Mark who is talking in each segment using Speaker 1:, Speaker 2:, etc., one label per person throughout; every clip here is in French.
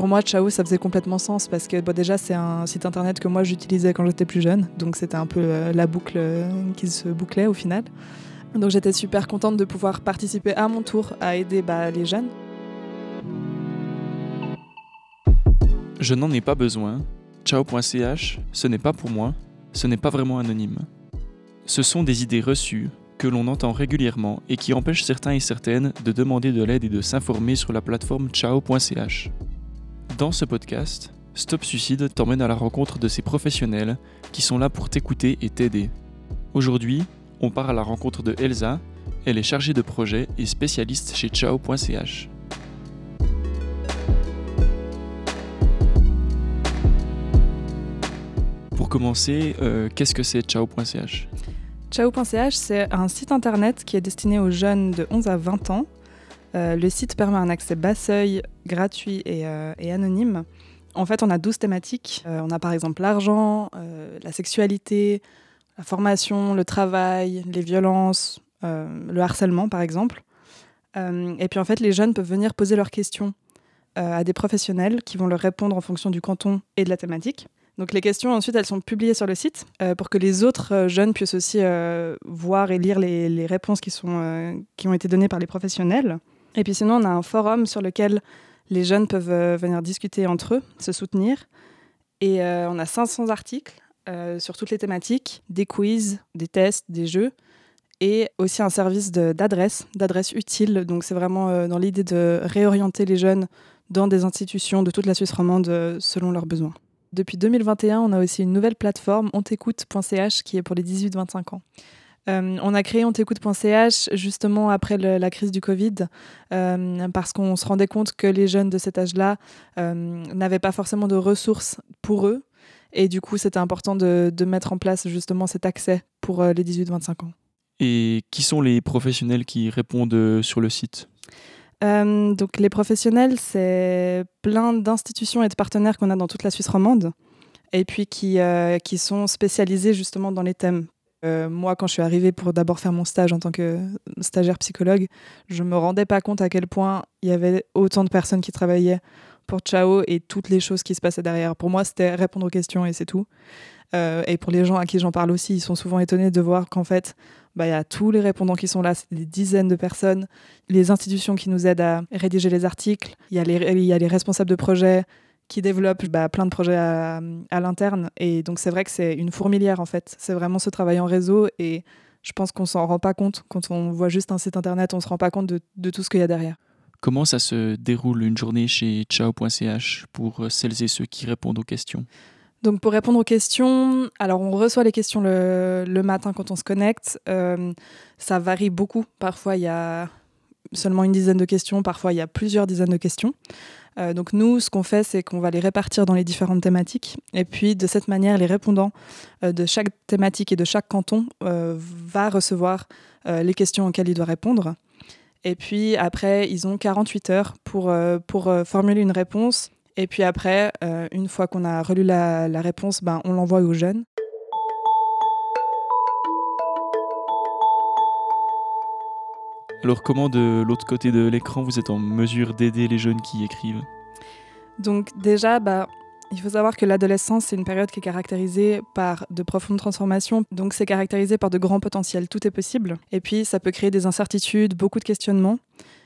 Speaker 1: pour moi, Ciao, ça faisait complètement sens parce que déjà, c'est un site internet que moi j'utilisais quand j'étais plus jeune, donc c'était un peu euh, la boucle euh, qui se bouclait au final. Donc j'étais super contente de pouvoir participer à mon tour à aider bah, les jeunes.
Speaker 2: Je n'en ai pas besoin. Ciao.ch, ce n'est pas pour moi, ce n'est pas vraiment anonyme. Ce sont des idées reçues que l'on entend régulièrement et qui empêchent certains et certaines de demander de l'aide et de s'informer sur la plateforme ciao.ch. Dans ce podcast, Stop Suicide t'emmène à la rencontre de ces professionnels qui sont là pour t'écouter et t'aider. Aujourd'hui, on part à la rencontre de Elsa, elle est chargée de projet et spécialiste chez ciao.ch. Pour commencer, euh, qu'est-ce que c'est ciao.ch
Speaker 1: Ciao.ch, c'est un site internet qui est destiné aux jeunes de 11 à 20 ans. Euh, le site permet un accès bas seuil, gratuit et, euh, et, anonyme. En fait, on a 12 thématiques. Euh, on a par exemple l'argent, la sexualité, la formation, le travail, les violences, le harcèlement par exemple. et puis en fait, les jeunes peuvent venir poser leurs questions à des professionnels qui vont leur répondre en fonction du canton et de la thématique. Donc les questions, ensuite, elles sont publiées sur le site pour que les autres jeunes puissent aussi voir et lire les, les réponses qui, sont, qui ont été données par les professionnels. Et puis sinon, on a un forum sur lequel les jeunes peuvent venir discuter entre eux, se soutenir. Et on a 500 articles sur toutes les thématiques, des quiz, des tests, des jeux et aussi un service d'adresse, d'adresse utile. Donc c'est vraiment dans l'idée de réorienter les jeunes dans des institutions de toute la Suisse romande selon leurs besoins. Depuis 2021, on a aussi une nouvelle plateforme, ontécoute.ch, qui est pour les 18-25 ans. Euh, on a créé ontécoute.ch justement après le, la crise du Covid, euh, parce qu'on se rendait compte que les jeunes de cet âge-là euh, n'avaient pas forcément de ressources pour eux. Et du coup, c'était important de, de, mettre en place justement cet accès pour les 18-25 ans.
Speaker 2: Et qui sont les professionnels qui répondent sur le site?
Speaker 1: Donc les professionnels, c'est plein d'institutions et de partenaires qu'on a dans toute la Suisse romande et puis qui, euh, qui sont spécialisés justement dans les thèmes. Euh, moi, quand je suis arrivée pour d'abord faire mon stage en tant que stagiaire psychologue, je me rendais pas compte à quel point il y avait autant de personnes qui travaillaient pour Chao et toutes les choses qui se passaient derrière. Pour moi, c'était répondre aux questions et c'est tout. Euh, et pour les gens à qui j'en parle aussi, ils sont souvent étonnés de voir qu'en fait, bah, y a tous les répondants qui sont là, des dizaines de personnes, les institutions qui nous aident à rédiger les articles, il y, y, a les responsables de projets qui développent bah, plein de projets à, à l'interne. Et donc c'est vrai que c'est une fourmilière en fait. C'est vraiment ce travail en réseau et je pense qu'on s'en rend pas compte. Quand on voit juste un site internet, on se rend pas compte de, de tout ce qu'il y a derrière.
Speaker 2: Comment ça se déroule une journée chez ciao.ch pour celles et ceux qui répondent aux questions?
Speaker 1: Donc pour répondre aux questions, alors on reçoit les questions le, le matin quand on se connecte. Euh, ça varie beaucoup. Parfois il y a seulement une dizaine de questions, parfois il y a plusieurs dizaines de questions. Euh, donc nous, ce qu'on fait, c'est qu'on va les répartir dans les différentes thématiques. Et puis de cette manière, les répondants euh, de chaque thématique et de chaque canton euh, va recevoir euh, les questions auxquelles il doit répondre. Et puis après, ils ont 48 heures pour, pour formuler une réponse et puis après, une fois qu'on a relu la, la réponse, ben, on l'envoie aux jeunes.
Speaker 2: Alors comment de l'autre côté de l'écran vous êtes en mesure d'aider les jeunes qui écrivent?
Speaker 1: Donc déjà, bah, il faut savoir que l'adolescence, c'est une période qui est caractérisée par de profondes transformations. Donc c'est caractérisé par de grands potentiels. Tout est possible. Et puis ça peut créer des incertitudes, beaucoup de questionnements.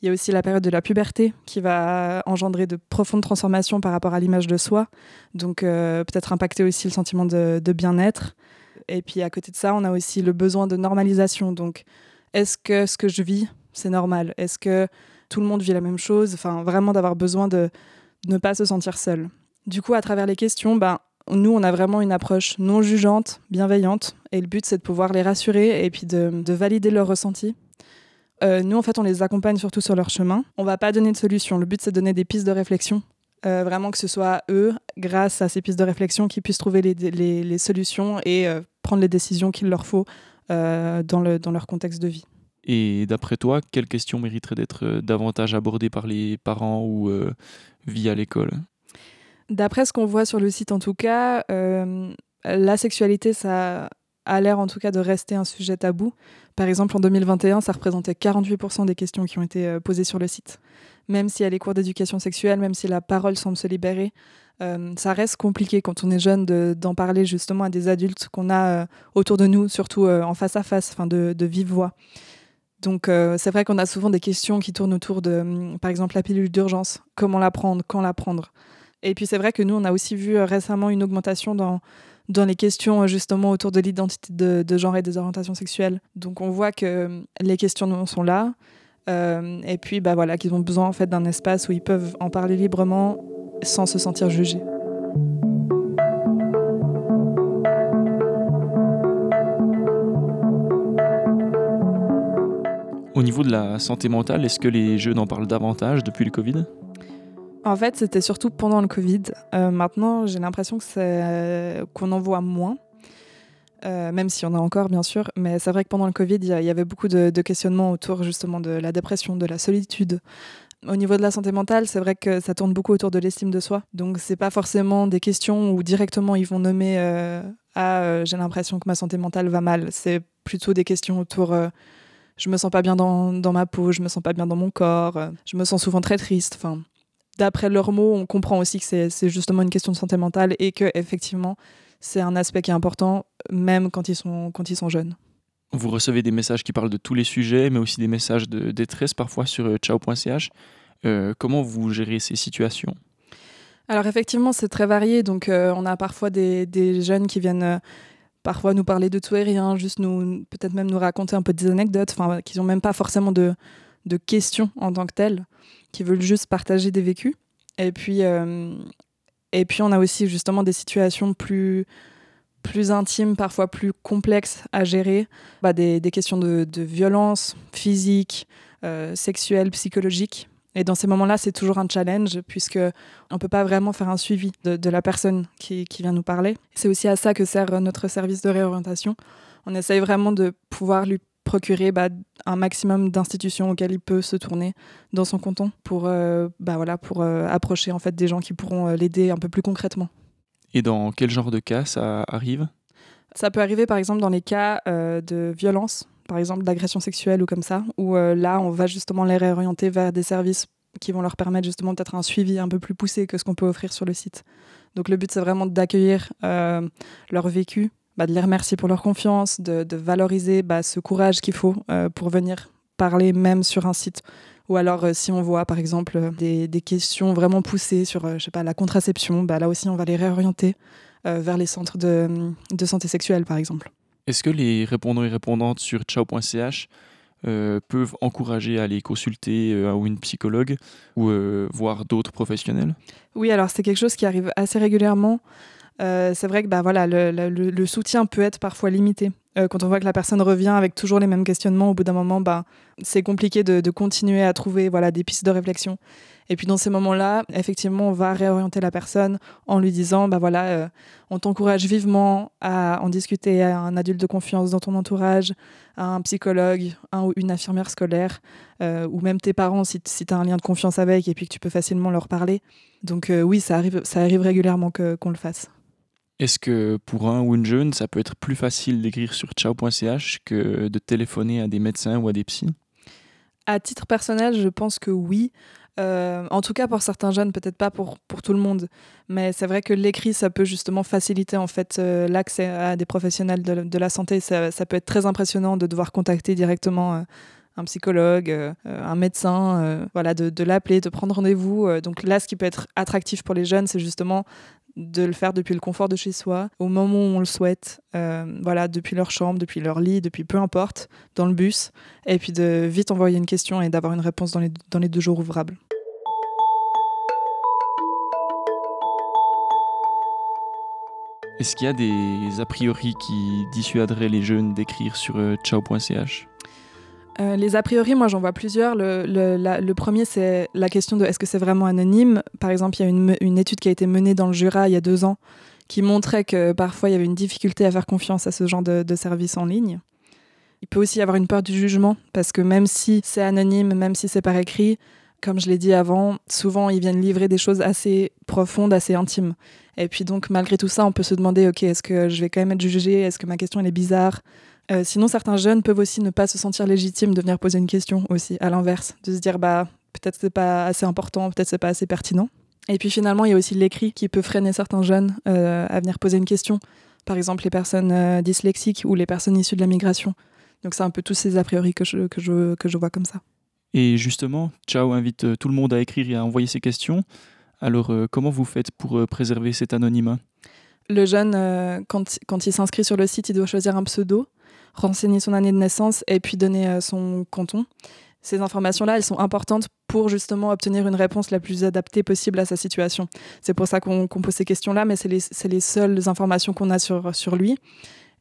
Speaker 1: Il y a aussi la période de la puberté qui va engendrer de profondes transformations par rapport à l'image de soi, donc euh, peut-être impacter aussi le sentiment de, de bien-être. Et puis à côté de ça, on a aussi le besoin de normalisation. Donc est-ce que ce que je vis, c'est normal? Est-ce que tout le monde vit la même chose? Enfin, vraiment d'avoir besoin de, ne pas se sentir seul. Du coup, à travers les questions, ben, nous, on a vraiment une approche non jugeante, bienveillante. Et le but, c'est de pouvoir les rassurer et puis de, de valider leurs ressentis euh, nous, en fait, on les accompagne surtout sur leur chemin. On va pas donner de solution. Le but, c'est de donner des pistes de réflexion. Euh, vraiment que ce soit eux, grâce à ces pistes de réflexion, qui puissent trouver les, solutions et euh, prendre les décisions qu'il leur faut dans, le, dans leur contexte de vie.
Speaker 2: Et d'après toi, quelles questions mériteraient d'être euh, davantage abordées par les parents ou euh, via l'école?
Speaker 1: D'après ce qu'on voit sur le site, en tout cas, euh, la sexualité, ça a l'air en tout cas de rester un sujet tabou. Par exemple, en 2021, ça représentait 48% des questions qui ont été euh, posées sur le site. Même s'il y a les cours d'éducation sexuelle, même si la parole semble se libérer, euh, ça reste compliqué quand on est jeune d'en parler justement à des adultes qu'on a euh, autour de nous, surtout euh, en face à face, de, de vive voix. Donc c'est vrai qu'on a souvent des questions qui tournent autour de, hum, par exemple, la pilule d'urgence, comment la prendre, quand la prendre? Et puis c'est vrai que nous, on a aussi vu récemment une augmentation dans, dans les questions justement autour de l'identité de, de, genre et des orientations sexuelles. Donc on voit que hum, les questions sont là. Et puis bah voilà qu'ils ont besoin en fait d'un espace où ils peuvent en parler librement sans se sentir jugé.
Speaker 2: Au niveau de la santé mentale, est-ce que les jeunes en parlent davantage depuis le Covid?
Speaker 1: En fait, c'était surtout pendant le Covid. Euh, maintenant, j'ai l'impression qu'on en voit moins. Euh, même s'il y en a encore bien sûr, mais c'est vrai que pendant le Covid, il y, avait beaucoup de, questionnements autour justement de la dépression, de la solitude, au niveau de la santé mentale, c'est vrai que ça tourne beaucoup autour de l'estime de soi. Donc, c'est pas forcément des questions où directement ils vont nommer euh, Ah, euh, j'ai l'impression que ma santé mentale va mal. C'est plutôt des questions autour Je me sens pas bien dans, dans, ma peau, je me sens pas bien dans mon corps, je me sens souvent très triste. D'après leurs mots, on comprend aussi que c'est justement une question de santé mentale et que, effectivement, c'est un aspect qui est important, même quand ils sont, quand ils sont jeunes.
Speaker 2: Vous recevez des messages qui parlent de tous les sujets, mais aussi des messages de détresse parfois sur ciao.ch. Euh, comment vous gérez ces situations?
Speaker 1: Alors effectivement, c'est très varié. Donc euh, on a parfois des, jeunes qui viennent euh, parfois nous parler de tout et rien, juste nous peut-être même nous raconter un peu des anecdotes, enfin qui n'ont même pas forcément de, de, questions en tant que telles, qui veulent juste partager des vécus. Et puis et puis on a aussi justement des situations plus plus intimes, parfois plus complexes à gérer, bah, des, questions de, violence physique, sexuelle, psychologique et dans ces moments-là, c'est toujours un challenge puisque on peut pas vraiment faire un suivi de, la personne qui, vient nous parler. C'est aussi à ça que sert notre service de réorientation. On essaye vraiment de pouvoir lui procurer bah, un maximum d'institutions auxquelles il peut se tourner dans son canton pour, euh, bah, voilà, pour euh, approcher en fait des gens qui pourront euh, l'aider un peu plus concrètement.
Speaker 2: Et dans quel genre de cas ça arrive?
Speaker 1: Ça peut arriver par exemple dans les cas de violence par exemple d'agression sexuelle ou comme ça, où là, on va justement les réorienter vers des services qui vont leur permettre justement peut-être un suivi un peu plus poussé que ce qu'on peut offrir sur le site. Donc le but, c'est vraiment d'accueillir leur vécu, bah, de les remercier pour leur confiance, de, valoriser bah, ce courage qu'il faut euh, pour venir parler même sur un site. Ou alors, si on voit par exemple des, questions vraiment poussées sur, je sais pas, la contraception, bah, là aussi, on va les réorienter vers les centres de, de santé sexuelle, par exemple.
Speaker 2: Est-ce que les répondants et répondantes sur ciao.ch euh, peuvent encourager à aller consulter euh, ou une psychologue ou euh, voir d'autres professionnels?
Speaker 1: Oui, alors c'est quelque chose qui arrive assez régulièrement. C'est vrai que bah, voilà, le, soutien peut être parfois limité. quand on voit que la personne revient avec toujours les mêmes questionnements, au bout d'un moment, bah, c'est compliqué de, de, continuer à trouver voilà, des pistes de réflexion. Et puis dans ces moments-là, effectivement, on va réorienter la personne en lui disant, bah voilà, euh, on t'encourage vivement à en discuter à un adulte de confiance dans ton entourage, à un psychologue, un ou une infirmière scolaire, euh, ou même tes parents si, si tu as un lien de confiance avec et puis que tu peux facilement leur parler. Donc euh, oui, ça arrive, ça arrive régulièrement qu'on le fasse.
Speaker 2: Est-ce que pour un ou une jeune, ça peut être plus facile d'écrire sur ciao.ch que de téléphoner à des médecins ou à des psys?
Speaker 1: À titre personnel, je pense que oui. Euh, en tout cas, pour certains jeunes, peut-être pas pour, pour tout le monde. Mais c'est vrai que l'écrit, ça peut justement faciliter en fait euh, l'accès à des professionnels de, la santé. Ça, peut être très impressionnant de devoir contacter directement euh, un psychologue, un médecin, voilà, de, de l'appeler, de prendre rendez-vous. donc là, ce qui peut être attractif pour les jeunes, c'est justement de le faire depuis le confort de chez soi, au moment où on le souhaite, euh, voilà, depuis leur chambre, depuis leur lit, depuis peu importe, dans le bus, et puis de vite envoyer une question et d'avoir une réponse dans les, dans les deux jours ouvrables.
Speaker 2: Est-ce qu'il y a des a priori qui dissuaderaient les jeunes d'écrire sur euh, ciao.ch
Speaker 1: euh, les a priori, moi j'en vois plusieurs. Le, premier, c'est la question de est-ce que c'est vraiment anonyme? Par exemple, il y a une, étude qui a été menée dans le Jura il y a deux ans qui montrait que parfois il y avait une difficulté à faire confiance à ce genre de, de service en ligne. Il peut aussi y avoir une peur du jugement parce que même si c'est anonyme, même si c'est par écrit, comme je l'ai dit avant, souvent ils viennent livrer des choses assez profondes, assez intimes. Et puis donc malgré tout ça, on peut se demander, ok, est-ce que je vais quand même être jugée? Est-ce que ma question elle est bizarre? Euh, sinon, certains jeunes peuvent aussi ne pas se sentir légitimes de venir poser une question aussi, à l'inverse, de se dire bah peut-être c'est pas assez important, peut-être c'est pas assez pertinent. Et puis finalement, il y a aussi l'écrit qui peut freiner certains jeunes euh, à venir poser une question. Par exemple, les personnes euh, dyslexiques ou les personnes issues de la migration. Donc c'est un peu tous ces a priori que je, que je, que je vois comme ça.
Speaker 2: Et justement, Ciao invite tout le monde à écrire et à envoyer ses questions. Alors, comment vous faites pour préserver cet anonymat?
Speaker 1: Le jeune, quand, quand il s'inscrit sur le site, il doit choisir un pseudo, renseigner son année de naissance et puis donner son canton. Ces informations-là, elles sont importantes pour justement obtenir une réponse la plus adaptée possible à sa situation. C'est pour ça qu'on pose ces questions-là, mais c'est les, les, seules informations qu'on a sur, lui.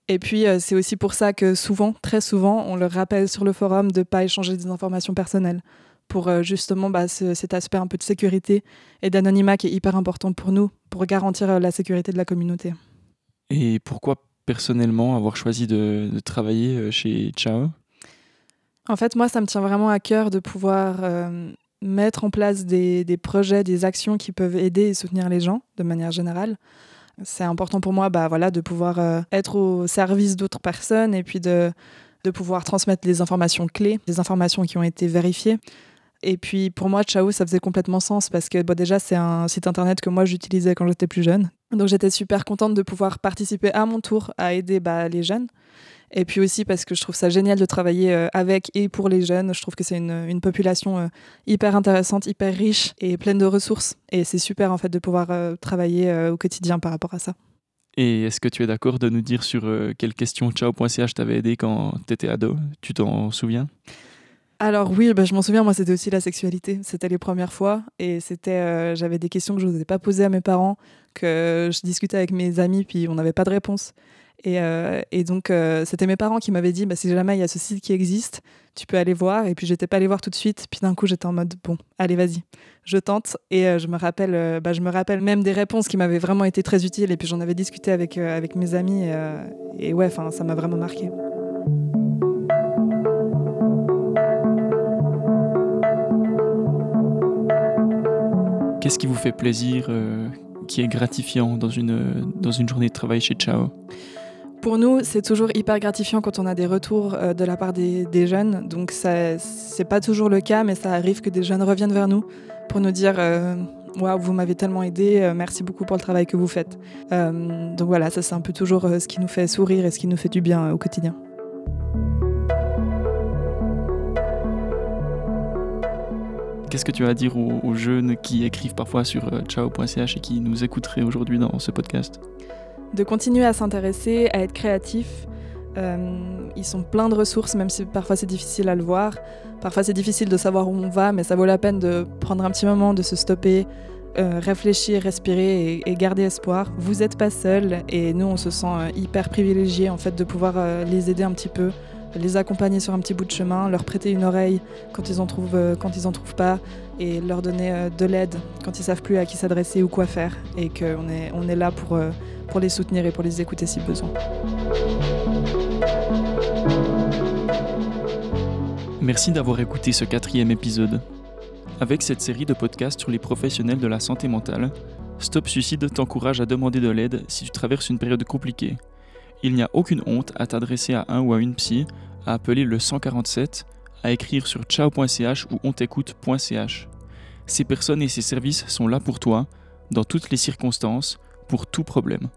Speaker 1: Et puis, euh, c'est aussi pour ça que souvent, très souvent, on le rappelle sur le forum de ne pas échanger des informations personnelles pour euh, justement bah, cet aspect un peu de sécurité et d'anonymat qui est hyper important pour nous, pour garantir euh, la sécurité de la communauté.
Speaker 2: Et pourquoi personnellement avoir choisi de, travailler chez Chao?
Speaker 1: En fait, moi, ça me tient vraiment à cœur de pouvoir euh, mettre en place des, projets, des actions qui peuvent aider et soutenir les gens de manière générale. C'est important pour moi bah, voilà, de pouvoir euh, être au service d'autres personnes et puis de, de pouvoir transmettre des informations clés, des informations qui ont été vérifiées. Et puis pour moi, Chao, ça faisait complètement sens parce que déjà, c'est un site internet que moi j'utilisais quand j'étais plus jeune. Donc j'étais super contente de pouvoir participer à mon tour à aider bah, les jeunes. Et puis aussi parce que je trouve ça génial de travailler euh, avec et pour les jeunes. Je trouve que c'est une, population euh, hyper intéressante, hyper riche et pleine de ressources. Et c'est super en fait de pouvoir euh, travailler au quotidien par rapport à ça.
Speaker 2: Et est-ce que tu es d'accord de nous dire sur quelle question ciao.ch t'avait aidé quand tu étais ado? Tu t'en souviens?
Speaker 1: Alors oui, bah, je m'en souviens, moi c'était aussi la sexualité. C'était les premières fois et c'était, j'avais des questions que je n'osais pas poser à mes parents, que je discutais avec mes amis puis on n'avait pas de réponse. Euh, et, donc, euh, c'était mes parents qui m'avaient dit bah, si jamais il y a ce site qui existe, tu peux aller voir. Et puis, j'étais pas allée voir tout de suite. Puis d'un coup, j'étais en mode bon, allez, vas-y, je tente. Et euh, je, me rappelle, bah, je me rappelle même des réponses qui m'avaient vraiment été très utiles. Et puis, j'en avais discuté avec, mes amis. Et, ouais, ça m'a vraiment marqué.
Speaker 2: Qu'est-ce qui vous fait plaisir, qui est gratifiant dans une, dans une journée de travail chez Chao?
Speaker 1: Pour nous, c'est toujours hyper gratifiant quand on a des retours euh, de la part des, jeunes. Donc, ce n'est pas toujours le cas, mais ça arrive que des jeunes reviennent vers nous pour nous dire euh, Waouh, vous m'avez tellement aidé, euh, merci beaucoup pour le travail que vous faites. donc, voilà, ça, c'est un peu toujours ce qui nous fait sourire et ce qui nous fait du bien au quotidien.
Speaker 2: Qu'est-ce que tu as à dire aux, jeunes qui écrivent parfois sur ciao.ch et qui nous écouteraient aujourd'hui dans ce podcast?
Speaker 1: De continuer à s'intéresser, à être créatif. Euh, ils sont pleins de ressources, même si parfois c'est difficile à le voir. Parfois c'est difficile de savoir où on va, mais ça vaut la peine de prendre un petit moment, de se stopper, euh, réfléchir, respirer et, garder espoir. Vous n'êtes pas seul et nous on se sent euh, hyper privilégiés en fait de pouvoir les aider un petit peu, les accompagner sur un petit bout de chemin, leur prêter une oreille quand ils en trouvent, trouvent pas et leur donner de l'aide quand ils savent plus à qui s'adresser ou quoi faire et qu'on est, on est là pour pour les soutenir et pour les écouter si besoin.
Speaker 2: Merci d'avoir écouté ce quatrième épisode. Avec cette série de podcasts sur les professionnels de la santé mentale, Stop Suicide t'encourage à demander de l'aide si tu traverses une période compliquée. Il n'y a aucune honte à t'adresser à un ou à une psy, à appeler le 147, à écrire sur ciao.ch ou ontécoute.ch. Ces personnes et ces services sont là pour toi, dans toutes les circonstances, pour tout problème.